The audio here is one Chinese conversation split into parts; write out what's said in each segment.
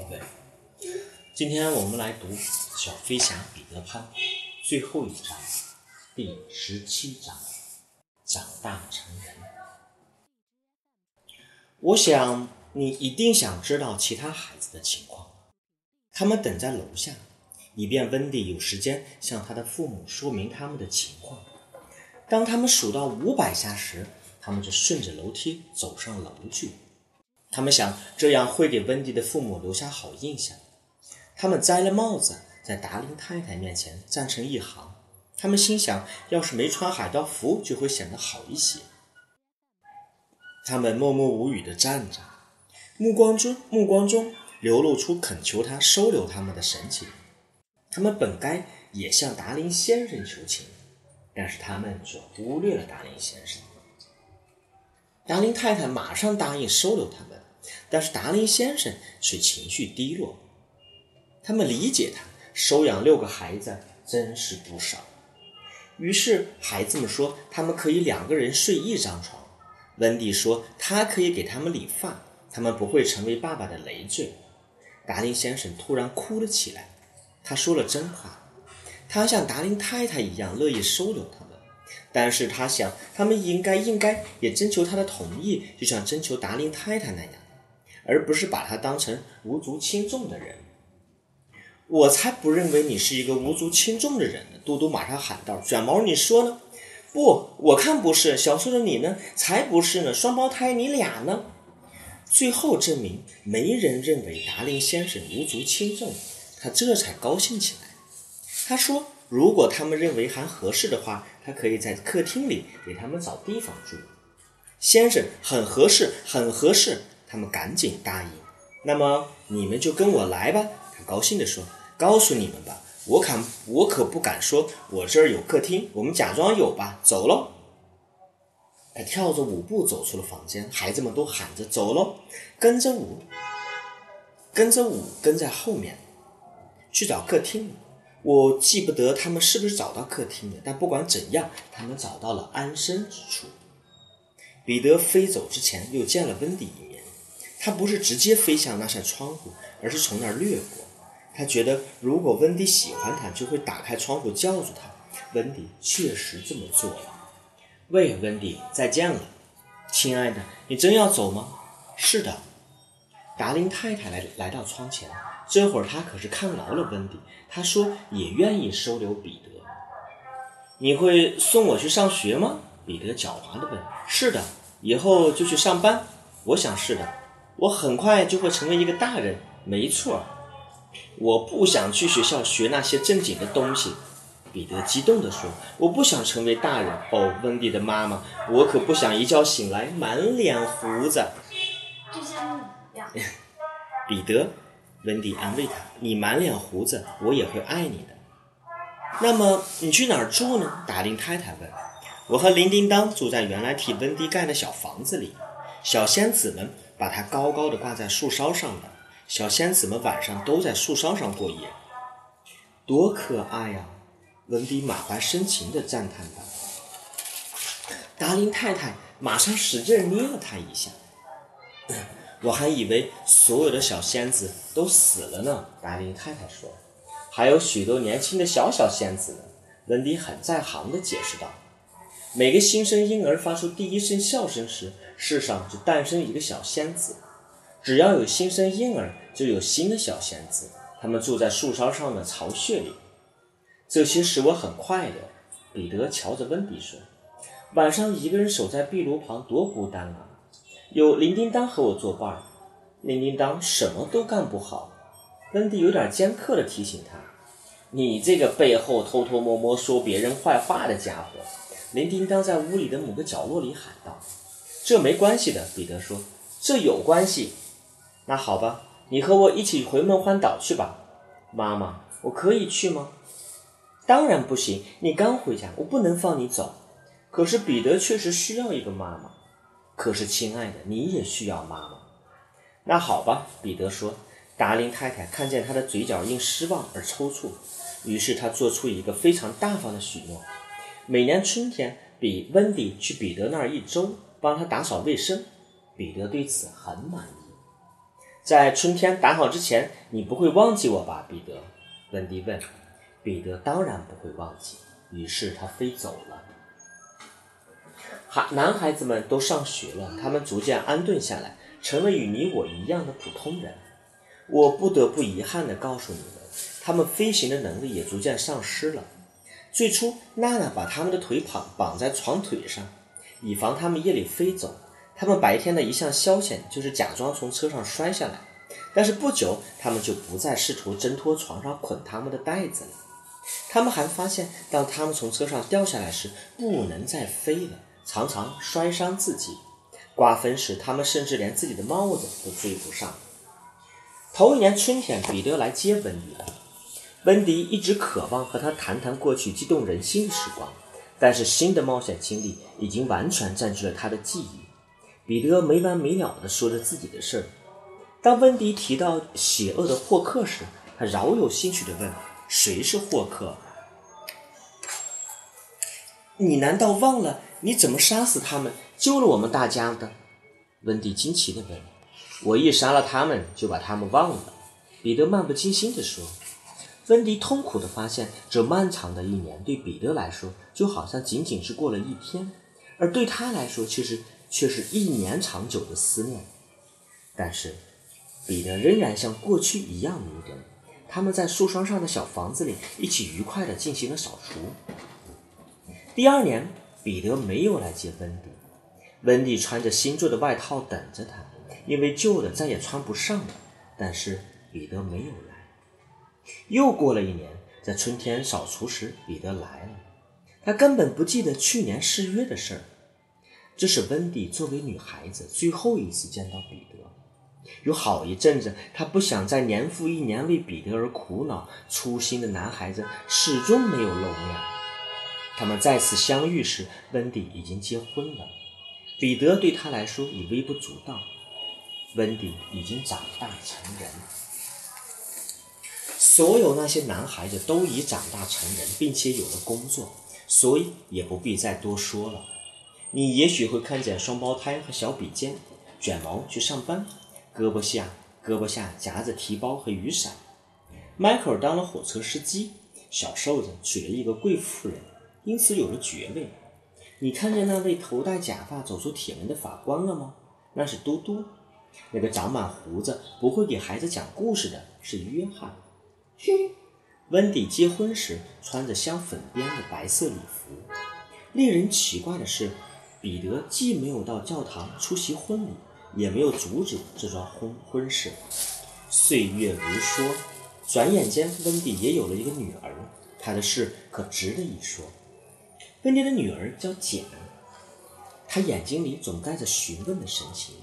宝贝，今天我们来读《小飞侠彼得潘》最后一章，第十七章：长大成人。我想你一定想知道其他孩子的情况，他们等在楼下，以便温迪有时间向他的父母说明他们的情况。当他们数到五百下时，他们就顺着楼梯走上楼去。他们想这样会给温迪的父母留下好印象。他们摘了帽子，在达令太太面前站成一行。他们心想，要是没穿海盗服，就会显得好一些。他们默默无语地站着，目光中目光中流露出恳求他收留他们的神情。他们本该也向达林先生求情，但是他们却忽略了达林先生。达林太太马上答应收留他们，但是达林先生却情绪低落。他们理解他，收养六个孩子真是不少。于是孩子们说，他们可以两个人睡一张床。温蒂说，他可以给他们理发，他们不会成为爸爸的累赘。达林先生突然哭了起来。他说了真话，他像达林太太一样乐意收留他们。但是他想，他们应该应该也征求他的同意，就像征求达令太太那样，而不是把他当成无足轻重的人。我才不认为你是一个无足轻重的人呢！嘟嘟马上喊道：“卷毛，你说呢？”“不，我看不是。”小叔的你呢？“才不是呢！双胞胎，你俩呢？”最后证明，没人认为达令先生无足轻重，他这才高兴起来。他说。如果他们认为还合适的话，他可以在客厅里给他们找地方住。先生，很合适，很合适。他们赶紧答应。那么你们就跟我来吧。他高兴地说：“告诉你们吧，我敢，我可不敢说，我这儿有客厅。我们假装有吧。走喽！”他跳着舞步走出了房间，孩子们都喊着：“走喽！”跟着舞，跟着舞，跟在后面去找客厅。我记不得他们是不是找到客厅了，但不管怎样，他们找到了安身之处。彼得飞走之前又见了温迪一面，他不是直接飞向那扇窗户，而是从那儿掠过。他觉得如果温迪喜欢他，就会打开窗户叫住他。温迪确实这么做了。喂，温迪，再见了，亲爱的，你真要走吗？是的。达林太太来来到窗前。这会儿他可是看牢了温迪，他说也愿意收留彼得。你会送我去上学吗？彼得狡猾地问。是的，以后就去上班。我想是的，我很快就会成为一个大人。没错，我不想去学校学那些正经的东西。彼得激动地说：“我不想成为大人。”哦，温迪的妈妈，我可不想一觉醒来满脸胡子。就像你一样。彼得。温迪安慰他：“你满脸胡子，我也会爱你的。”那么你去哪儿住呢？达令太太问。“我和铃叮当住在原来替温迪盖的小房子里。小仙子们把它高高的挂在树梢上的。小仙子们晚上都在树梢上过夜，多可爱呀！”温迪满怀深情地赞叹道。达令太太马上使劲捏了他一下。我还以为所有的小仙子都死了呢，达令太太说。还有许多年轻的小小仙子呢，温迪很在行地解释道。每个新生婴儿发出第一声笑声时，世上就诞生一个小仙子。只要有新生婴儿，就有新的小仙子。他们住在树梢上的巢穴里。这些使我很快乐。彼得瞧着温迪说：“晚上一个人守在壁炉旁，多孤单啊！”有铃叮当和我作伴儿，铃叮当什么都干不好。温迪有点尖刻地提醒他：“你这个背后偷偷摸摸说别人坏话的家伙！”铃叮当在屋里的某个角落里喊道：“这没关系的。”彼得说：“这有关系。”那好吧，你和我一起回梦幻岛去吧。妈妈，我可以去吗？当然不行，你刚回家，我不能放你走。可是彼得确实需要一个妈妈。可是，亲爱的，你也需要妈妈。那好吧，彼得说。达林太太看见他的嘴角因失望而抽搐，于是他做出一个非常大方的许诺：每年春天，比温迪去彼得那儿一周，帮他打扫卫生。彼得对此很满意。在春天打好之前，你不会忘记我吧，彼得？温迪问。彼得当然不会忘记。于是他飞走了。孩男孩子们都上学了，他们逐渐安顿下来，成了与你我一样的普通人。我不得不遗憾地告诉你们，他们飞行的能力也逐渐丧失了。最初，娜娜把他们的腿绑绑在床腿上，以防他们夜里飞走。他们白天的一项消遣就是假装从车上摔下来。但是不久，他们就不再试图挣脱床上捆他们的带子了。他们还发现，当他们从车上掉下来时，不能再飞了，常常摔伤自己。刮风时，他们甚至连自己的帽子都追不上。头一年春天，彼得来接温迪了。温迪一直渴望和他谈谈过去激动人心的时光，但是新的冒险经历已经完全占据了他的记忆。彼得没完没了地说着自己的事儿。当温迪提到邪恶的霍克时，他饶有兴趣地问：“谁是霍克？你难道忘了你怎么杀死他们，救了我们大家的？”温迪惊奇地问。我一杀了他们，就把他们忘了。”彼得漫不经心地说。温迪痛苦地发现，这漫长的一年对彼得来说，就好像仅仅是过了一天，而对他来说，其实却是一年长久的思念。但是，彼得仍然像过去一样迷人。他们在树梢上的小房子里一起愉快地进行了扫除。第二年，彼得没有来接温迪。温迪穿着新做的外套等着他。因为旧的再也穿不上了，但是彼得没有来。又过了一年，在春天扫除时，彼得来了。他根本不记得去年失约的事儿。这是温蒂作为女孩子最后一次见到彼得。有好一阵子，他不想再年复一年为彼得而苦恼。粗心的男孩子始终没有露面。他们再次相遇时，温蒂已经结婚了。彼得对他来说已微不足道。温迪已经长大成人，所有那些男孩子都已长大成人，并且有了工作，所以也不必再多说了。你也许会看见双胞胎和小比肩卷毛去上班，胳膊下胳膊下夹着提包和雨伞。迈克尔当了火车司机，小瘦子娶了一个贵妇人，因此有了爵位。你看见那位头戴假发走出铁门的法官了吗？那是嘟嘟。那个长满胡子、不会给孩子讲故事的是约翰。哼，温迪结婚时穿着镶粉边的白色礼服。令人奇怪的是，彼得既没有到教堂出席婚礼，也没有阻止这桩婚婚事。岁月如梭，转眼间，温迪也有了一个女儿。她的事可值得一说。温迪的女儿叫简，她眼睛里总带着询问的神情。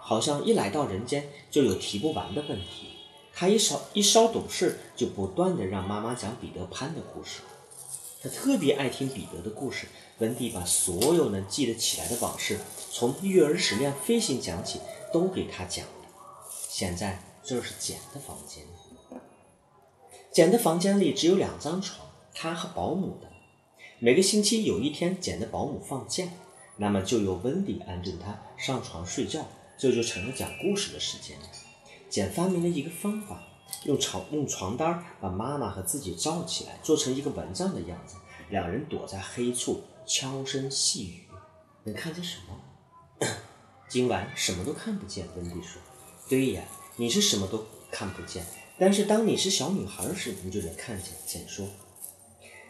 好像一来到人间就有提不完的问题。她一稍一稍懂事，就不断的让妈妈讲彼得潘的故事。她特别爱听彼得的故事。温迪把所有能记得起来的往事，从育儿时练飞行讲起，都给他讲了。现在这是简的房间。简的房间里只有两张床，他和保姆的。每个星期有一天，简的保姆放假，那么就由温迪安顿他上床睡觉。这就成了讲故事的时间。简发明了一个方法，用床用床单把妈妈和自己罩起来，做成一个蚊帐的样子。两人躲在黑处，悄声细语。能看见什么？今晚什么都看不见。温迪说：“对呀，你是什么都看不见。但是当你是小女孩时，你就能看见。”简说：“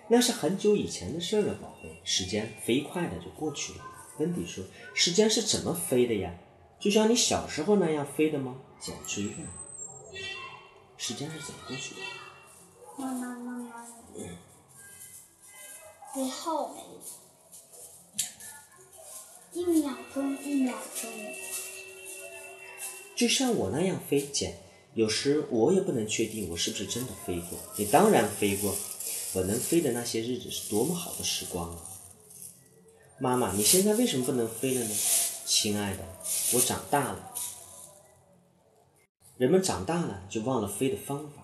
那是很久以前的事了，宝贝。时间飞快的就过去了。”温迪说：“时间是怎么飞的呀？”就像你小时候那样飞的吗？简追。时间是怎么过去的？慢慢慢慢最后一秒钟一秒钟。就像我那样飞，简。有时我也不能确定我是不是真的飞过。你当然飞过。我能飞的那些日子是多么好的时光啊！妈妈，你现在为什么不能飞了呢？亲爱的，我长大了。人们长大了就忘了飞的方法。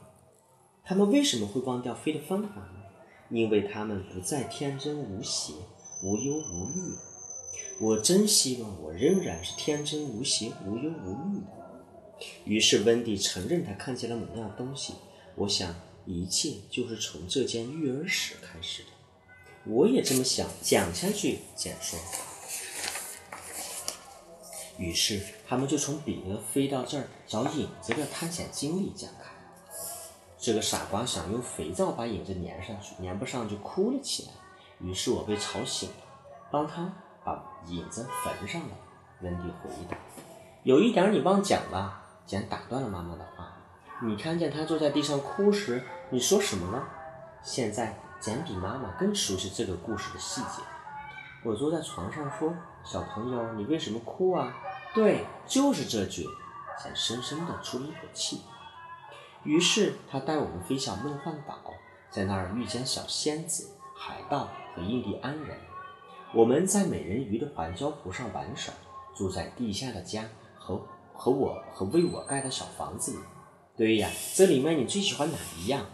他们为什么会忘掉飞的方法呢？因为他们不再天真无邪、无忧无虑了。我真希望我仍然是天真无邪、无忧无虑的。于是温迪承认他看见了某样东西。我想，一切就是从这间育儿室开始的。我也这么想。讲下去，简说。于是他们就从彼得飞到这儿找影子的探险经历讲开。这个傻瓜想用肥皂把影子粘上去，粘不上就哭了起来。于是我被吵醒了，帮他把影子缝上了。温迪回答：“有一点你忘讲了。”简打断了妈妈的话：“你看见他坐在地上哭时，你说什么了？”现在简比妈妈更熟悉这个故事的细节。我坐在床上说：“小朋友，你为什么哭啊？”对，就是这句。简深深地出了一口气。于是他带我们飞向梦幻岛，在那儿遇见小仙子、海盗和印第安人。我们在美人鱼的环礁湖上玩耍，住在地下的家和和我和为我盖的小房子里。对呀，这里面你最喜欢哪一样？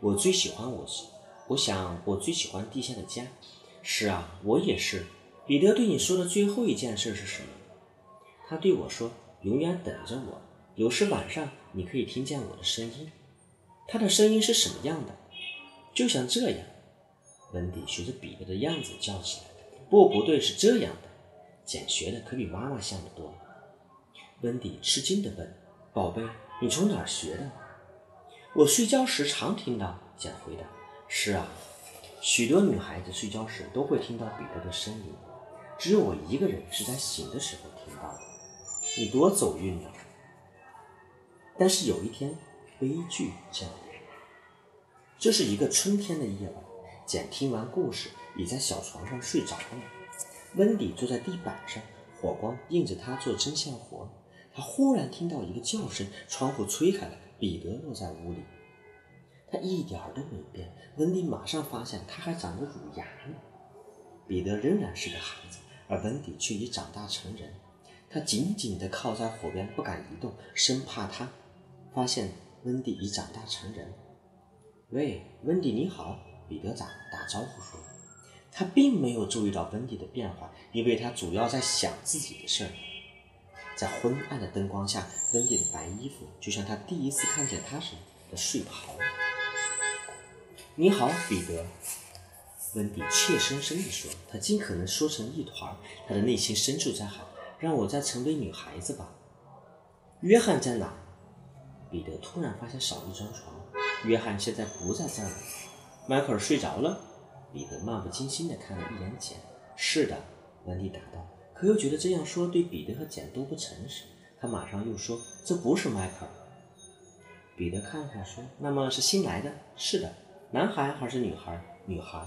我最喜欢我，我想我最喜欢地下的家。是啊，我也是。彼得对你说的最后一件事是什么？他对我说：“永远等着我。”有时晚上你可以听见我的声音，他的声音是什么样的？就像这样。温迪学着彼得的样子叫起来：“不，不对，是这样的。”简学的可比妈妈像得多。温迪吃惊地问：“宝贝，你从哪儿学的？”我睡觉时常听到。简回答：“是啊，许多女孩子睡觉时都会听到彼得的声音，只有我一个人是在醒的时候听到的。你多走运呢！”但是有一天，悲剧降临。这是一个春天的夜晚，简听完故事，已在小床上睡着了。温迪坐在地板上，火光映着他做针线活。他忽然听到一个叫声，窗户吹开了，彼得落在屋里。他一点儿都没变。温迪马上发现他还长着乳牙呢。彼得仍然是个孩子，而温迪却已长大成人。他紧紧地靠在火边，不敢移动，生怕他。发现温迪已长大成人。喂，温迪你好，彼得打打招呼说。他并没有注意到温迪的变化，因为他主要在想自己的事儿。在昏暗的灯光下，温迪的白衣服就像他第一次看见他时的睡袍。你好，彼得。温迪怯生生地说，他尽可能缩成一团，他的内心深处在喊：“让我再成为女孩子吧。”约翰在哪？彼得突然发现少一张床，约翰现在不在这儿了。迈克尔睡着了。彼得漫不经心地看了一眼简。是的，温迪答道，可又觉得这样说对彼得和简都不诚实。他马上又说：“这不是迈克尔。”彼得看了看说：“那么是新来的？”“是的。”“男孩还是女孩？”“女孩。”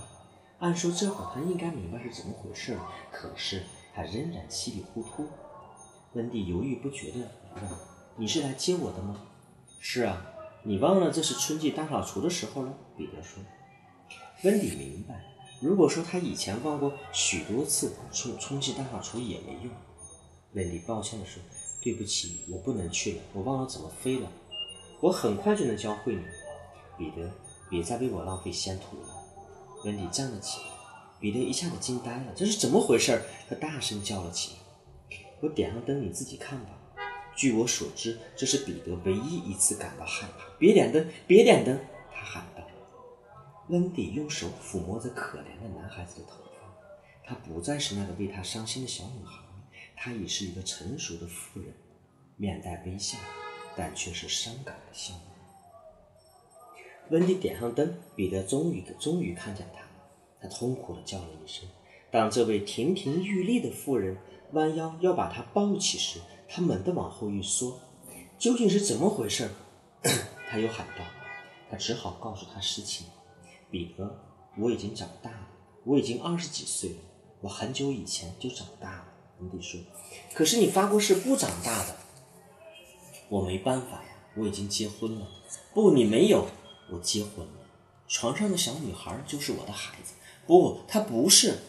按说这会儿他应该明白是怎么回事了，可是他仍然稀里糊涂。温迪犹豫不决地问：“你是来接我的吗？”是啊，你忘了这是春季大扫除的时候了。彼得说。温迪明白，如果说他以前忘过许多次冲冲击大扫除也没用。温迪抱歉地说：“对不起，我不能去了，我忘了怎么飞了。我很快就能教会你。”彼得，别再为我浪费仙土了。温迪站了起来，彼得一下子惊呆了，这是怎么回事？他大声叫了起来：“我点上灯，你自己看吧。”据我所知，这是彼得唯一一次感到害怕。别点灯，别点灯！他喊道。温迪用手抚摸着可怜的男孩子的头发。她不再是那个为他伤心的小女孩，她已是一个成熟的妇人，面带微笑，但却是伤感的笑。温迪点上灯，彼得终于终于看见她了。他痛苦地叫了一声。当这位亭亭玉立的妇人弯腰要把他抱起时，他猛地往后一缩，究竟是怎么回事？他又喊道。他只好告诉他实情：“彼得，我已经长大了，我已经二十几岁了，我很久以前就长大了。”温迪说：“可是你发过誓不长大的。”我没办法呀，我已经结婚了。不，你没有，我结婚了。床上的小女孩就是我的孩子。不，她不是。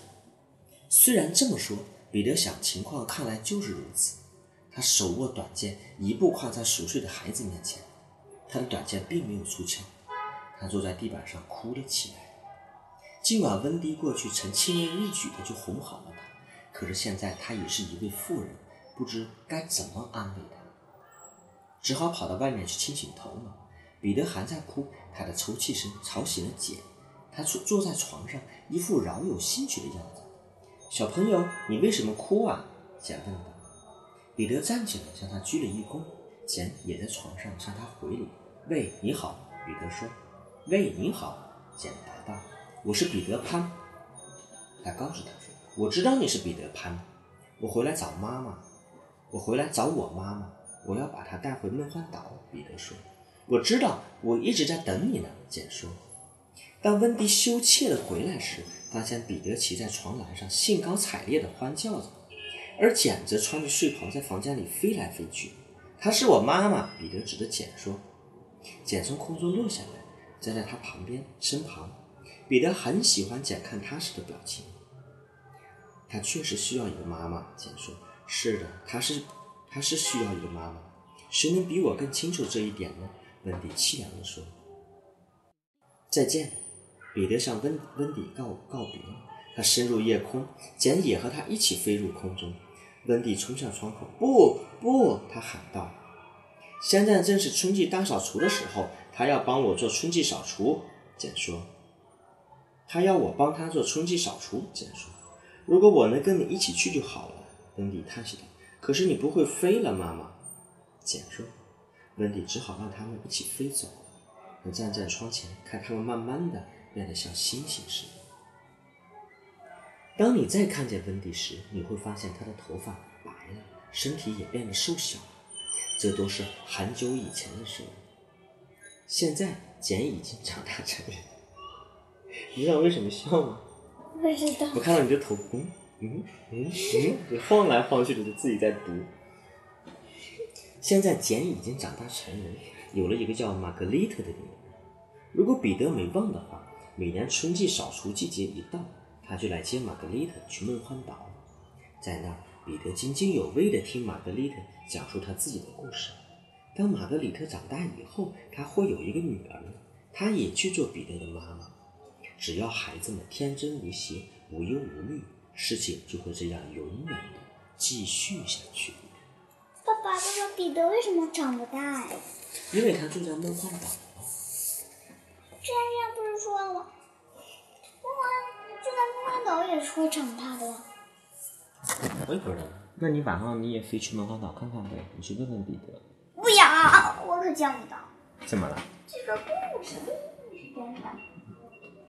虽然这么说，彼得想，情况看来就是如此。他手握短剑，一步跨在熟睡的孩子面前。他的短剑并没有出鞘。他坐在地板上哭了起来。尽管温迪过去曾轻而易举的就哄好了他，可是现在他已是一位妇人，不知该怎么安慰他。只好跑到外面去清醒头脑。彼得还在哭，他的抽泣声吵醒了简。他坐坐在床上，一副饶有兴趣的样子。小朋友，你为什么哭啊？简问道。彼得站起来，向他鞠了一躬。简也在床上向他回礼。喂，你好，彼得说。喂，你好，简答道。我是彼得潘。他告诉他说：“我知道你是彼得潘。我回来找妈妈。我回来找我妈妈。我要把她带回梦幻岛。”彼得说。我知道，我一直在等你呢。简说。当温迪羞怯地回来时，发现彼得骑在床栏上，兴高采烈地欢叫着，而简则穿着睡袍在房间里飞来飞去。她是我妈妈，彼得指着简说。简从空中落下来，站在他旁边身旁。彼得很喜欢简看他时的表情。他确实需要一个妈妈，简说。是的，他是，他是需要一个妈妈。谁能比我更清楚这一点呢？温迪凄凉地说。再见。彼得向温温迪告告别，他升入夜空，简也和他一起飞入空中。温迪冲向窗口，不不，他喊道：“现在正是春季大扫除的时候，他要帮我做春季扫除。”简说：“他要我帮他做春季扫除。”简说：“如果我能跟你一起去就好了。”温迪叹息道：“可是你不会飞了，妈妈。”简说：“温迪只好让他们一起飞走。”我站在窗前，看他们慢慢的。变得像星星似的。当你再看见温迪时，你会发现她的头发白了，身体也变得瘦小了。这都是很久以前的事了。现在简已经长大成人。你知道为什么笑吗？不知道。我看到你的头，嗯嗯嗯嗯，你晃来晃去的，就自己在读。现在简已经长大成人，有了一个叫玛格丽特的女人。如果彼得没忘的话。每年春季扫除季节一到，他就来接玛格丽特去梦幻岛。在那儿，彼得津津有味地听玛格丽特讲述他自己的故事。当玛格丽特长大以后，她会有一个女儿，她也去做彼得的妈妈。只要孩子们天真无邪、无忧无虑，事情就会这样永远的继续下去。爸爸，爸爸，彼得为什么长不大呀？因为他住在梦幻岛。之前不是说了吗？梦幻住在梦幻岛也是会长大的呀。我也不知道，那你晚上你也飞去梦幻岛看看呗？你去问问彼得。不要，我可见不到。怎么了？这个故事是，真的。